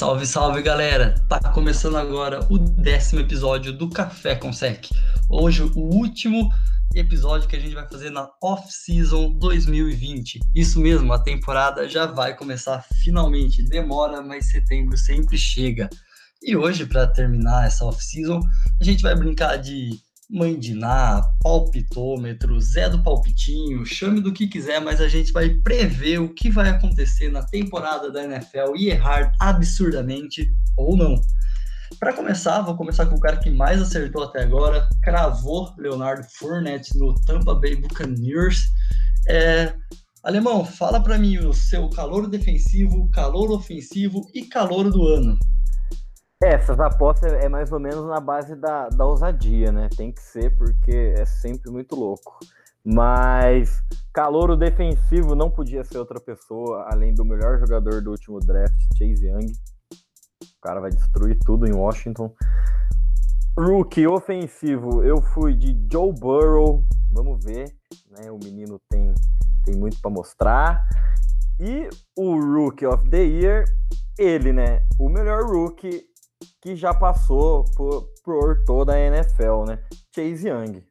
Salve, salve galera! Tá começando agora o décimo episódio do Café com Sec. Hoje, o último episódio que a gente vai fazer na off-season 2020. Isso mesmo, a temporada já vai começar finalmente. Demora, mas setembro sempre chega. E hoje, para terminar essa off-season, a gente vai brincar de Mãe de Ná, palpitômetro, Zé do Palpitinho, chame do que quiser, mas a gente vai prever o que vai acontecer na temporada da NFL e errar absurdamente ou não. Para começar, vou começar com o cara que mais acertou até agora, cravou Leonardo Fournette no Tampa Bay Buccaneers. É, Alemão, fala para mim o seu calor defensivo, calor ofensivo e calor do ano. Essas apostas é mais ou menos na base da, da ousadia, né? Tem que ser, porque é sempre muito louco. Mas calouro defensivo não podia ser outra pessoa, além do melhor jogador do último draft, Chase Young. O cara vai destruir tudo em Washington. Rookie ofensivo, eu fui de Joe Burrow. Vamos ver, né? O menino tem, tem muito para mostrar. E o Rookie of the Year, ele, né? O melhor rookie que já passou por, por toda a NFL, né? Chase Young.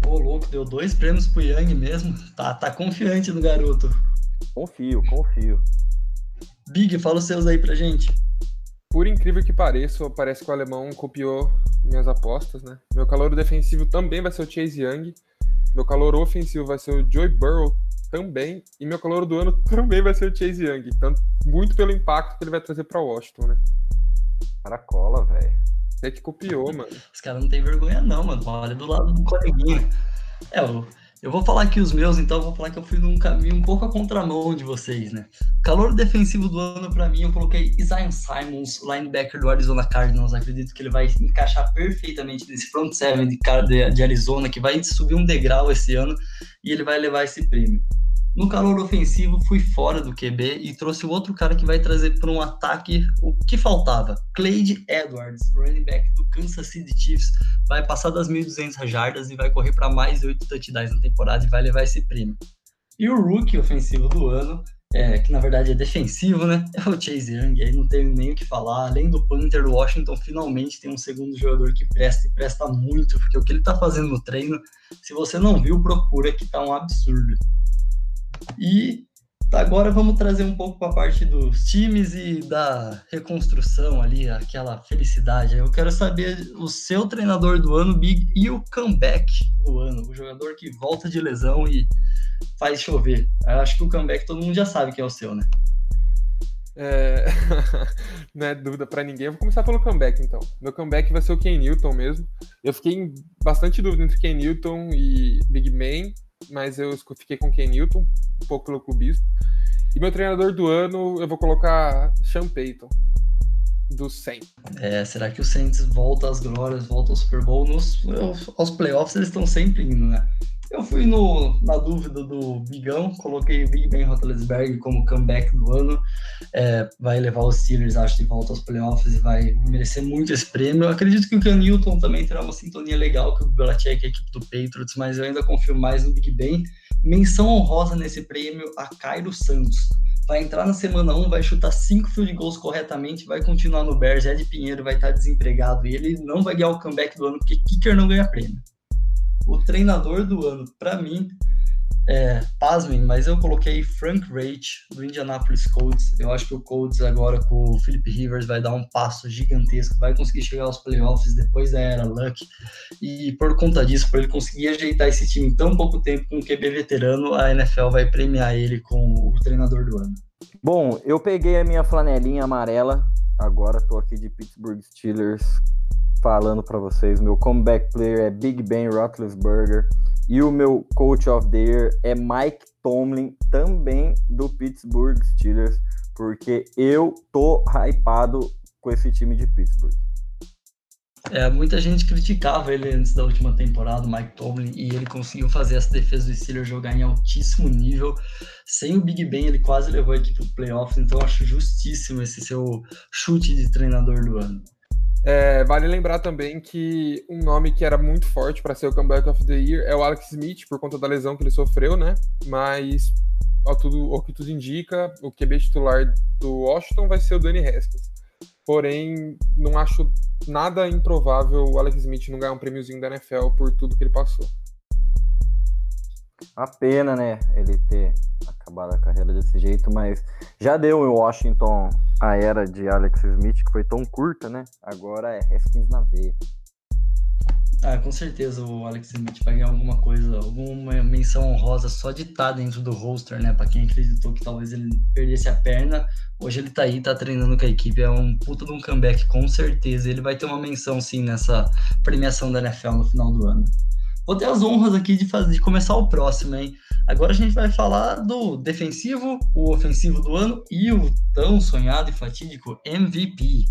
Pô, louco, deu dois prêmios pro Young mesmo. Tá, tá confiante no garoto. Confio, confio. Big, fala os seus aí pra gente. Por incrível que pareça, parece que o alemão copiou minhas apostas, né? Meu calor defensivo também vai ser o Chase Young. Meu calor ofensivo vai ser o Joey Burrow também. E meu calor do ano também vai ser o Chase Young. Tanto, muito pelo impacto que ele vai trazer para Washington, né? Caracola, velho. É que copiou, mano. Os caras não tem vergonha, não, mano. Olha do lado do coleguinha. É, eu, eu vou falar aqui os meus, então eu vou falar que eu fui num caminho um pouco a contramão de vocês, né? Calor defensivo do ano, para mim, eu coloquei Zion Simons, linebacker do Arizona Cardinals. Acredito que ele vai encaixar perfeitamente nesse front seven de, de Arizona, que vai subir um degrau esse ano e ele vai levar esse prêmio. No calor ofensivo, fui fora do QB e trouxe o outro cara que vai trazer para um ataque o que faltava. Clyde Edwards, running back do Kansas City Chiefs, vai passar das 1.200 jardas e vai correr para mais de 8 touchdowns na temporada e vai levar esse prêmio. E o rookie ofensivo do ano, é, que na verdade é defensivo, né? É o Chase Young, aí não tenho nem o que falar. Além do Panther, o Washington finalmente tem um segundo jogador que presta e presta muito, porque o que ele tá fazendo no treino, se você não viu, procura que tá um absurdo. E agora vamos trazer um pouco para a parte dos times e da reconstrução ali, aquela felicidade. Eu quero saber o seu treinador do ano, Big, e o comeback do ano, o jogador que volta de lesão e faz chover. Eu acho que o comeback todo mundo já sabe que é o seu, né? É... não é dúvida para ninguém. Eu vou começar pelo comeback, então. Meu comeback vai ser o Ken Newton mesmo. Eu fiquei bastante dúvida entre Ken Newton e Big Man, mas eu fiquei com Ken Newton, um pouco pelo clubismo. E meu treinador do ano, eu vou colocar Sean Payton, do Saints. É, será que o Saints volta às glórias, volta ao Super Bowl? Nos, aos playoffs eles estão sempre indo, né? Eu fui no, na dúvida do Bigão, coloquei o Big Ben Roethlisberger como comeback do ano. É, vai levar os Steelers, acho, de volta aos playoffs e vai merecer muito esse prêmio. Eu acredito que o Ken Newton também terá uma sintonia legal com o Belichick, a equipe do Patriots, mas eu ainda confio mais no Big Ben. Menção honrosa nesse prêmio a Cairo Santos. Vai entrar na semana 1, vai chutar 5 field goals corretamente, vai continuar no Bears. Ed Pinheiro vai estar desempregado e ele não vai ganhar o comeback do ano, porque kicker não ganha prêmio. O treinador do ano, para mim, é, pasmem, mas eu coloquei Frank Reich, do Indianapolis Colts. Eu acho que o Colts agora com o Philip Rivers vai dar um passo gigantesco, vai conseguir chegar aos playoffs depois da era Luck. E por conta disso, por ele conseguir ajeitar esse time em tão pouco tempo com o QB veterano, a NFL vai premiar ele com o treinador do ano. Bom, eu peguei a minha flanelinha amarela, agora tô aqui de Pittsburgh Steelers falando para vocês. Meu comeback player é Big Ben Roethlisberger. E o meu coach of the year é Mike Tomlin, também do Pittsburgh Steelers, porque eu tô hypado com esse time de Pittsburgh. É, muita gente criticava ele antes da última temporada, o Mike Tomlin, e ele conseguiu fazer essa defesa do Steelers jogar em altíssimo nível. Sem o Big Ben, ele quase levou a equipe para playoffs, então acho justíssimo esse seu chute de treinador do ano. É, vale lembrar também que um nome que era muito forte para ser o comeback of the year é o Alex Smith, por conta da lesão que ele sofreu, né? Mas, ao, tudo, ao que tudo indica, o QB titular do Washington vai ser o Danny Haskins. Porém, não acho nada improvável o Alex Smith não ganhar um prêmiozinho da NFL por tudo que ele passou. A pena, né, ele ter acabado a carreira desse jeito, mas já deu em Washington a era de Alex Smith, que foi tão curta, né? Agora é Haskins na veia. Ah, com certeza o Alex Smith vai ganhar alguma coisa, alguma menção honrosa só de estar tá dentro do roster, né? Para quem acreditou que talvez ele perdesse a perna, hoje ele tá aí, tá treinando com a equipe, é um puta de um comeback, com certeza. Ele vai ter uma menção sim nessa premiação da NFL no final do ano. Vou ter as honras aqui de, fazer, de começar o próximo, hein? Agora a gente vai falar do defensivo, o ofensivo do ano e o tão sonhado e fatídico MVP.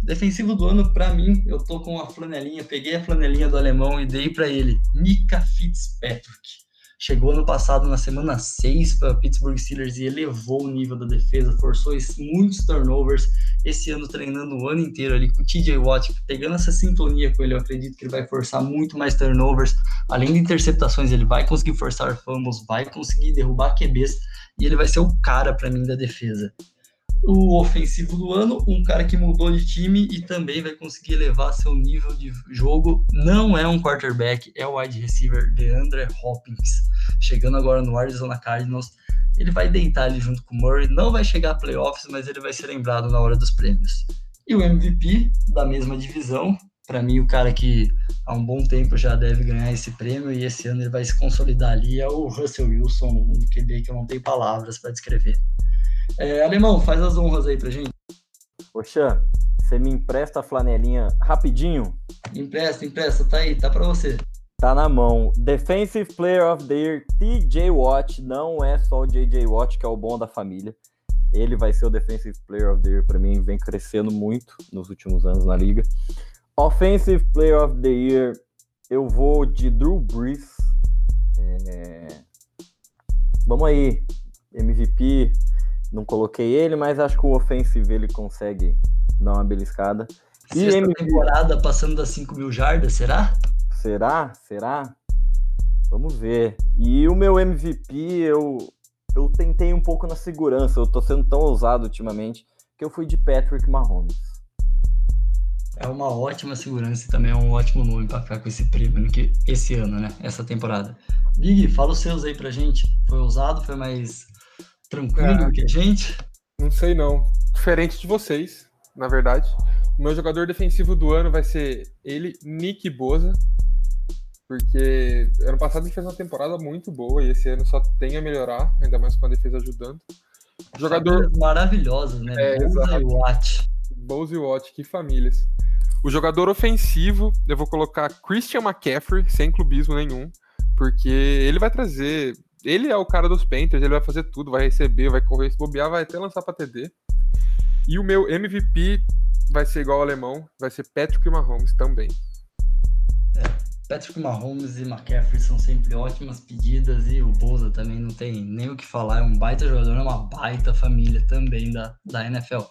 Defensivo do ano, para mim, eu tô com a flanelinha, peguei a flanelinha do alemão e dei para ele, Mika Fitzpatrick. Chegou ano passado na semana 6 para Pittsburgh Steelers e elevou o nível da defesa, forçou muitos turnovers. Esse ano treinando o ano inteiro ali com o TJ Watt, pegando essa sintonia com ele, eu acredito que ele vai forçar muito mais turnovers. Além de interceptações, ele vai conseguir forçar fumbles, vai conseguir derrubar QBs e ele vai ser o cara para mim da defesa o ofensivo do ano, um cara que mudou de time e também vai conseguir elevar seu nível de jogo. Não é um quarterback, é o wide receiver DeAndre Hopkins, chegando agora no Arizona Cardinals. Ele vai deitar ali junto com o Murray, não vai chegar a playoffs, mas ele vai ser lembrado na hora dos prêmios. E o MVP da mesma divisão, para mim o cara que há um bom tempo já deve ganhar esse prêmio e esse ano ele vai se consolidar ali é o Russell Wilson, um QB que eu não tenho palavras para descrever. É, Alemão, faz as honras aí pra gente. Poxa, você me empresta a flanelinha rapidinho? Empresta, empresta, tá aí, tá pra você. Tá na mão. Defensive Player of the Year, TJ Watt. Não é só o JJ Watt, que é o bom da família. Ele vai ser o Defensive Player of the Year para mim, vem crescendo muito nos últimos anos na liga. Offensive Player of the Year, eu vou de Drew Brees. É... Vamos aí, MVP, não coloquei ele, mas acho que o offensive ele consegue dar uma beliscada. E Sexta MVP... temporada passando das 5 mil jardas, será? Será? Será? Vamos ver. E o meu MVP, eu, eu tentei um pouco na segurança. Eu tô sendo tão ousado ultimamente que eu fui de Patrick Mahomes. É uma ótima segurança e também é um ótimo nome para ficar com esse prêmio que esse ano, né? Essa temporada. Big, fala os seus aí pra gente. Foi ousado? Foi mais tranquilo é, que a gente? Não sei não. Diferente de vocês, na verdade. O meu jogador defensivo do ano vai ser ele, Nick Boza. Porque ano passado ele fez uma temporada muito boa e esse ano só tem a melhorar, ainda mais com a defesa ajudando. Jogador maravilhoso, né? É, Bowser e Watt. Bowser e Watt, que famílias. O jogador ofensivo, eu vou colocar Christian McCaffrey, sem clubismo nenhum, porque ele vai trazer ele é o cara dos Panthers, ele vai fazer tudo, vai receber, vai correr, se bobear, vai até lançar para TD. E o meu MVP vai ser igual ao alemão, vai ser Patrick Mahomes também. É, Patrick Mahomes e McCaffrey são sempre ótimas pedidas e o Boza também não tem nem o que falar, é um baita jogador, é uma baita família também da, da NFL.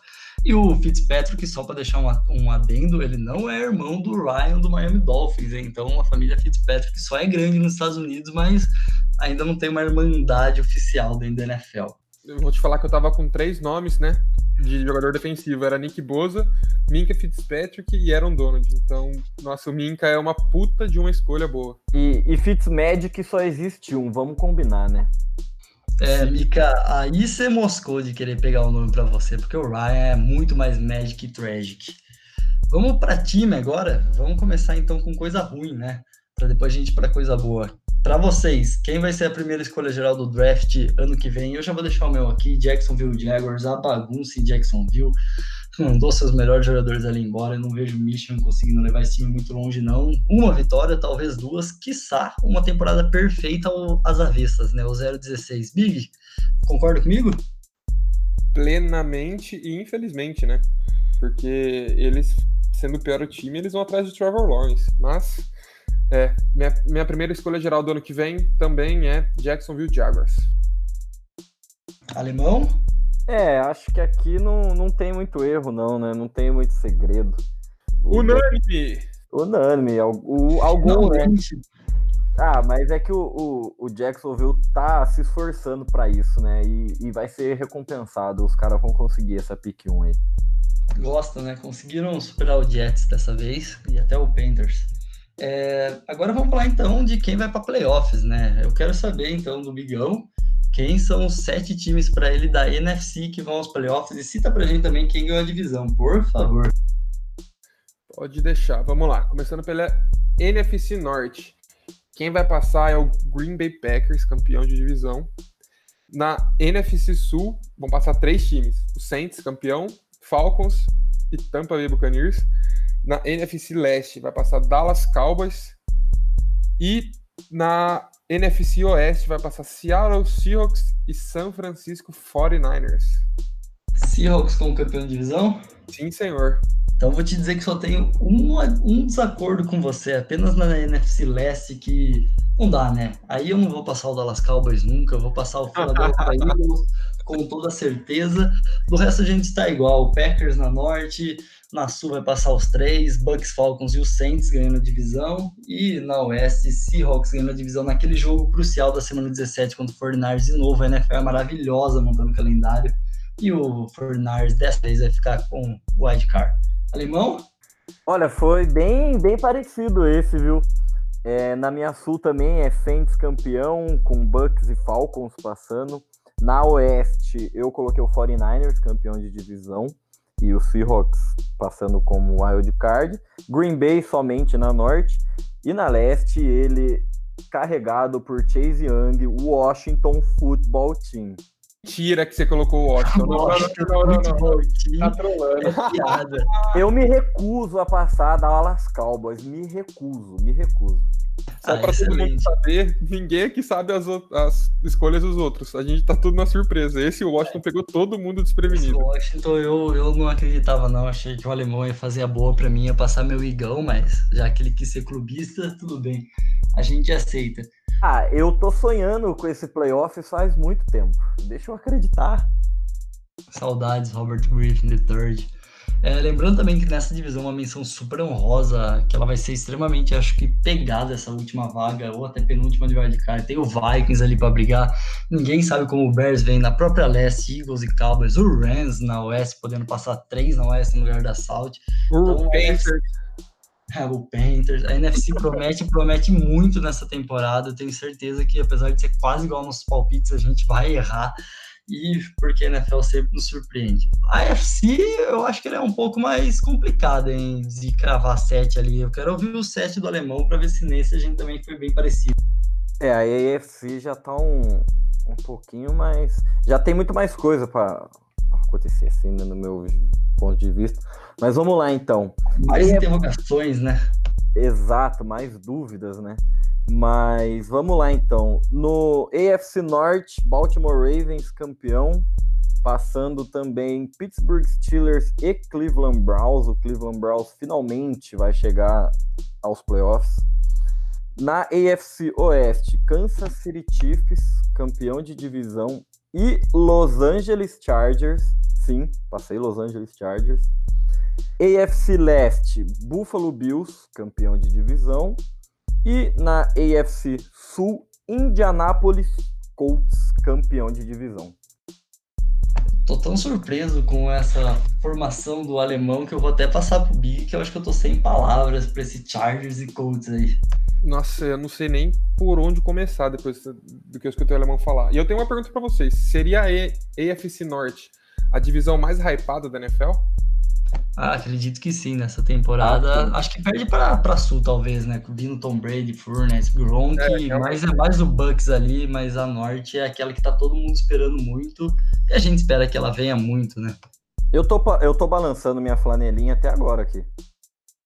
E o Fitzpatrick, só para deixar um, um adendo, ele não é irmão do Ryan do Miami Dolphins, hein? então a família Fitzpatrick só é grande nos Estados Unidos, mas ainda não tem uma irmandade oficial dentro da NFL. Eu vou te falar que eu tava com três nomes, né? De jogador defensivo. Era Nick Boza, Minka Fitzpatrick e Aaron Donald. Então, nossa, o Minka é uma puta de uma escolha boa. E, e Fitzmagic só existe um, vamos combinar, né? É, Mika, aí você moscou de querer pegar o nome para você, porque o Ryan é muito mais Magic e Tragic. Vamos para time agora? Vamos começar então com coisa ruim, né? Para depois a gente para coisa boa. Para vocês, quem vai ser a primeira escolha geral do draft ano que vem? Eu já vou deixar o meu aqui, Jacksonville Jaguars, a bagunça em Jacksonville. Mandou seus melhores jogadores ali embora. Eu não vejo o Michigan conseguindo levar esse time muito longe, não. Uma vitória, talvez duas, quiçá uma temporada perfeita às avessas, né? O 0-16. Big, concorda comigo? Plenamente e infelizmente, né? Porque eles, sendo o pior time, eles vão atrás de Trevor Lawrence. Mas é, minha, minha primeira escolha geral do ano que vem também é Jacksonville Jaguars. Alemão? É, acho que aqui não, não tem muito erro, não, né? Não tem muito segredo. Unânime! Unânime. O, algum, né? Ah, mas é que o, o, o, Jacksonville tá se esforçando para isso, né? E, e vai ser recompensado. Os caras vão conseguir essa pick 1 aí. gosta, né? Conseguiram superar o Jets dessa vez e até o Panthers. É, agora vamos falar então de quem vai para playoffs, né? Eu quero saber então do Bigão quem são os sete times para ele da NFC que vão aos playoffs e cita pra gente também quem ganhou a divisão, por favor. Pode deixar. Vamos lá. Começando pela NFC Norte. Quem vai passar é o Green Bay Packers, campeão de divisão. Na NFC Sul vão passar três times: o Saints, campeão, Falcons e Tampa Bay Buccaneers. Na NFC Leste vai passar Dallas Cowboys e na NFC Oeste vai passar Seattle Seahawks e San Francisco 49ers. Seahawks como campeão de divisão? Sim, senhor. Então vou te dizer que só tenho um, um desacordo com você, apenas na NFC Leste que não dá, né? Aí eu não vou passar o Dallas Cowboys nunca, eu vou passar o Philadelphia Eagles com toda certeza. Do resto a gente está igual, o Packers na Norte, na Sul vai passar os três, Bucks, Falcons e o Saints ganhando a divisão. E na Oeste, Seahawks ganhando a divisão naquele jogo crucial da semana 17 contra o 49ers. De novo, a NFL é maravilhosa montando o calendário. E o 49ers dessa vez vai ficar com o wild card. Alemão? Olha, foi bem, bem parecido esse, viu? É, na minha Sul também é Saints campeão, com Bucks e Falcons passando. Na Oeste, eu coloquei o 49ers campeão de divisão e o Seahawks passando como wild card. Green Bay somente na norte. E na leste, ele carregado por Chase Young, Washington Football Team. Mentira que você colocou o Washington. Washington não, não, não, não, Tá trolando. É piada. Eu me recuso a passar da Dallas Cowboys. Me recuso, me recuso. Só ah, para todo mundo saber, ninguém aqui sabe as, as, escolhas dos outros. A gente tá tudo na surpresa. Esse Washington é. pegou todo mundo desprevenido. Esse Washington eu, eu não acreditava, não. Achei que o alemão ia fazer a boa para mim, ia passar meu igão, mas já que ele quis ser clubista, tudo bem. A gente aceita. Ah, eu tô sonhando com esse playoff faz muito tempo. Deixa eu acreditar. Saudades, Robert Griffin III. É, lembrando também que nessa divisão uma menção super honrosa, que ela vai ser extremamente, acho que, pegada essa última vaga, ou até penúltima de wildcard. Tem o Vikings ali para brigar. Ninguém sabe como o Bears vem na própria leste, Eagles e Cowboys, o Rams na oeste, podendo passar três na oeste no lugar da Salt. O então, Panthers. O Panthers. A NFC promete, promete muito nessa temporada. Eu tenho certeza que, apesar de ser quase igual nos palpites, a gente vai errar e porque a NFL sempre nos surpreende. A FC, eu acho que ela é um pouco mais complicada em de cravar sete ali. Eu quero ouvir o sete do alemão para ver se nesse a gente também foi bem parecido. É, a AFC já tá um, um pouquinho mais. Já tem muito mais coisa para acontecer, assim, né, no meu ponto de vista. Mas vamos lá então. Mais interrogações, né? Exato, mais dúvidas, né? Mas vamos lá então. No AFC Norte, Baltimore Ravens campeão, passando também Pittsburgh Steelers e Cleveland Browns. O Cleveland Browns finalmente vai chegar aos playoffs. Na AFC Oeste, Kansas City Chiefs, campeão de divisão, e Los Angeles Chargers. Sim, passei Los Angeles Chargers. AFC Leste, Buffalo Bills, campeão de divisão. E na AFC Sul, Indianapolis Colts, campeão de divisão. Tô tão surpreso com essa formação do alemão que eu vou até passar pro Big, que eu acho que eu tô sem palavras para esse Chargers e Colts aí. Nossa, eu não sei nem por onde começar depois do que eu escutei o alemão falar. E eu tenho uma pergunta para vocês: seria a AFC Norte a divisão mais hypada da NFL? Ah, acredito que sim, nessa temporada. Ah, acho que perde para Sul, talvez, né? Vindo Tom Brady, Furness, Gronk, é, mas é mais o Bucks ali, mas a Norte é aquela que tá todo mundo esperando muito e a gente espera que ela venha muito, né? Eu tô, eu tô balançando minha flanelinha até agora aqui.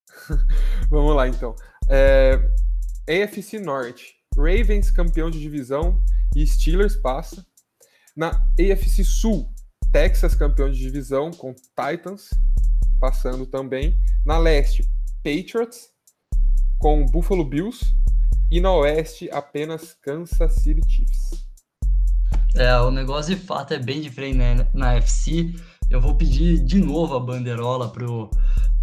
Vamos lá, então. É, AFC Norte. Ravens campeão de divisão e Steelers passa. Na AFC Sul, Texas campeão de divisão com Titans passando também. Na leste, Patriots com Buffalo Bills. E na oeste, apenas Kansas City Chiefs. É, o negócio de fato é bem diferente né? na FC. Eu vou pedir de novo a banderola pro,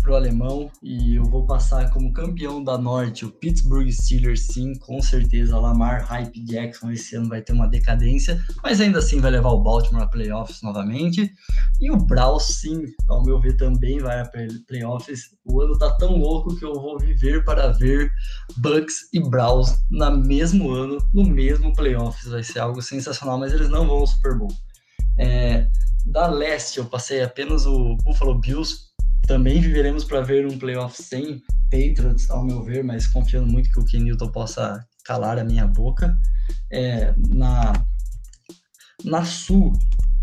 pro alemão e eu vou passar como campeão da Norte o Pittsburgh Steelers, sim, com certeza. Lamar Hype Jackson esse ano vai ter uma decadência, mas ainda assim vai levar o Baltimore a playoffs novamente. E o Browns, sim, ao meu ver, também vai a playoffs. O ano tá tão louco que eu vou viver para ver Bucks e Browns no mesmo ano, no mesmo playoffs. Vai ser algo sensacional, mas eles não vão ao Super Bowl. É, da leste, eu passei apenas o Buffalo Bills. Também viveremos para ver um playoff sem Patriots, ao meu ver, mas confiando muito que o Ken Newton possa calar a minha boca. É, na, na Sul,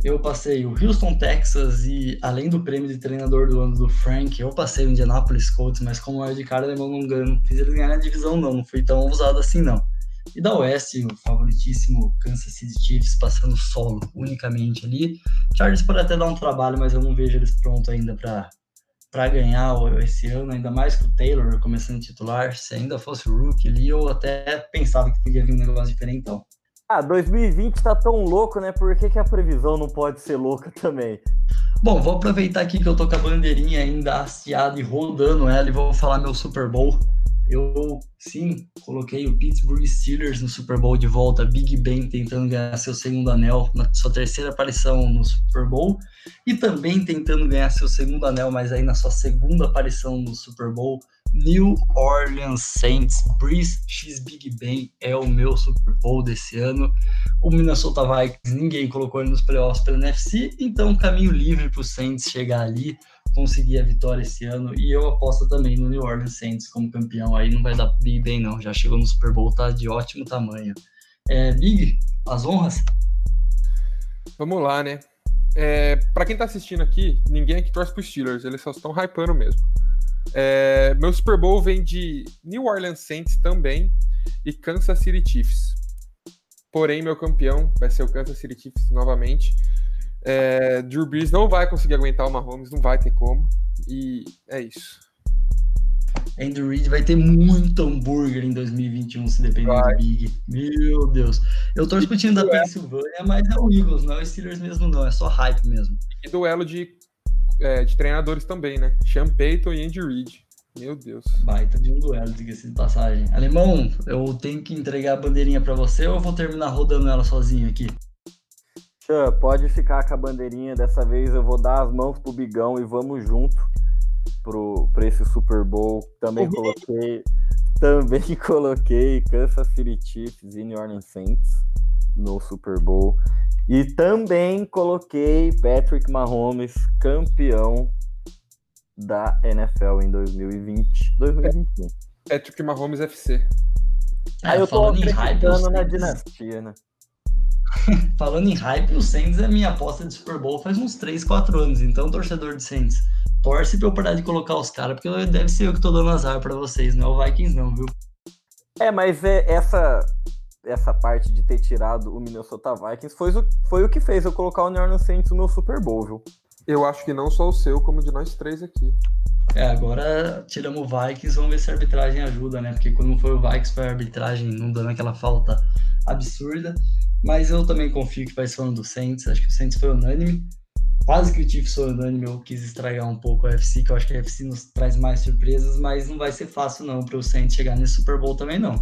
eu passei o Houston, Texas e além do prêmio de treinador do ano do Frank, eu passei o Indianapolis Colts, mas como é de cara alemão não, não fiz eles ganhar a divisão não, não fui tão usado assim não. E da Oeste, o favoritíssimo Kansas City Chiefs passando solo unicamente ali. Chargers pode até dar um trabalho, mas eu não vejo eles prontos ainda para ganhar esse ano, ainda mais que o Taylor começando titular. Se ainda fosse o Rook ali, eu até pensava que podia vir um negócio diferente então. Ah, 2020 tá tão louco, né? Por que, que a previsão não pode ser louca também? Bom, vou aproveitar aqui que eu tô com a bandeirinha ainda hasteada e rodando ela e vou falar meu Super Bowl. Eu, sim, coloquei o Pittsburgh Steelers no Super Bowl de volta, Big Ben tentando ganhar seu segundo anel, na sua terceira aparição no Super Bowl, e também tentando ganhar seu segundo anel, mas aí na sua segunda aparição no Super Bowl, New Orleans Saints, Breeze X Big Ben é o meu Super Bowl desse ano. O Minnesota Vikings, ninguém colocou ele nos playoffs pela NFC, então caminho livre para o Saints chegar ali conseguir a vitória esse ano. E eu aposto também no New Orleans Saints como campeão. Aí não vai dar Big bem, não. Já chegou no Super Bowl, tá de ótimo tamanho. É, Big, as honras? Vamos lá, né? É, para quem tá assistindo aqui, ninguém aqui torce pro Steelers, eles só estão hypando mesmo. É, meu Super Bowl vem de New Orleans Saints também e Kansas City Chiefs. Porém, meu campeão vai ser o Kansas City Chiefs novamente. É, Drew Brees não vai conseguir aguentar o Mahomes, não vai ter como. E é isso. Andrew Reid vai ter muito hambúrguer em 2021, se depender vai. do Big. Meu Deus. Eu torço pro time da Pensilvânia, mas é o Eagles, não é o Steelers mesmo, não. É só hype mesmo. E duelo de, é, de treinadores também, né? Sean Payton e Andy Reid. Meu Deus. Baita de um duelo, diga-se de passagem. Alemão, eu tenho que entregar a bandeirinha para você ou eu vou terminar rodando ela sozinho aqui? Pode ficar com a bandeirinha. Dessa vez eu vou dar as mãos pro Bigão e vamos junto pro, pra esse Super Bowl. Também coloquei. Também coloquei Kansas City Chiefs e New Orleans Saints no Super Bowl. E também coloquei Patrick Mahomes campeão da NFL em 2020, 2021. Patrick Mahomes FC. Aí eu tô acreditando na dinastia, né? Falando em hype, o Saints é minha aposta de Super Bowl faz uns 3, 4 anos. Então, torcedor de Saints, torce pra eu parar de colocar os caras, porque deve ser eu que tô dando azar pra vocês, não é o Vikings não, viu? É, mas é essa essa parte de ter tirado o Minnesota Vikings foi, o, foi o que fez eu colocar o New Orleans Saints no meu Super Bowl, viu? Eu acho que não só o seu, como de nós três aqui. É, agora tiramos o Vikings, vamos ver se a arbitragem ajuda, né? Porque quando foi o Vikings, foi a arbitragem não dando aquela falta absurda. Mas eu também confio que vai ser falando do Saints. Acho que o Saints foi unânime. Quase que o Chiefs foi unânime. Eu quis estragar um pouco a UFC, que eu acho que a UFC nos traz mais surpresas, mas não vai ser fácil não para o Saints chegar nesse Super Bowl também não.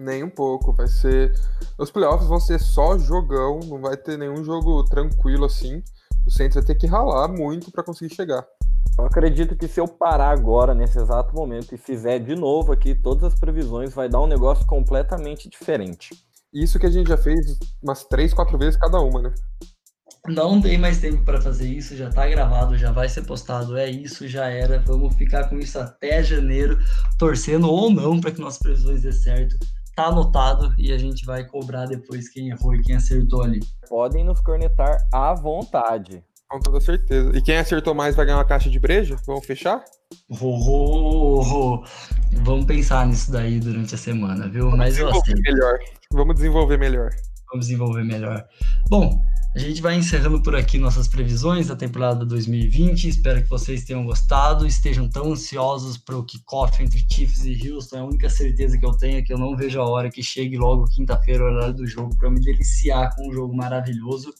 Nem um pouco. Vai ser. Os playoffs vão ser só jogão. Não vai ter nenhum jogo tranquilo assim. O Saints vai ter que ralar muito para conseguir chegar. Eu acredito que se eu parar agora, nesse exato momento, e fizer de novo aqui todas as previsões, vai dar um negócio completamente diferente. Isso que a gente já fez umas três, quatro vezes cada uma, né? Não tem mais tempo para fazer isso, já tá gravado, já vai ser postado. É isso, já era. Vamos ficar com isso até janeiro, torcendo ou não para que nossas previsões dê certo. Tá anotado e a gente vai cobrar depois quem errou e quem acertou ali. Podem nos cornetar à vontade. Com toda certeza. E quem acertou mais vai ganhar uma caixa de brejo? Vamos fechar? Oh, oh, oh. Vamos pensar nisso daí durante a semana, viu? Vamos Mas eu. Melhor. Vamos desenvolver melhor. Vamos desenvolver melhor. Bom, a gente vai encerrando por aqui nossas previsões da temporada 2020. Espero que vocês tenham gostado, estejam tão ansiosos para o kickoff entre Chiefs e Houston. É a única certeza que eu tenho é que eu não vejo a hora que chegue logo quinta-feira, o horário do jogo, para me deliciar com um jogo maravilhoso.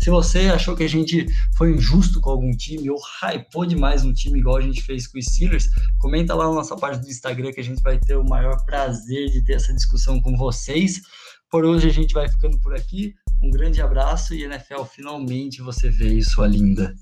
Se você achou que a gente foi injusto com algum time ou hypou demais um time igual a gente fez com os Steelers, comenta lá na nossa página do Instagram que a gente vai ter o maior prazer de ter essa discussão com vocês. Por hoje a gente vai ficando por aqui. Um grande abraço e NFL, finalmente você vê sua linda.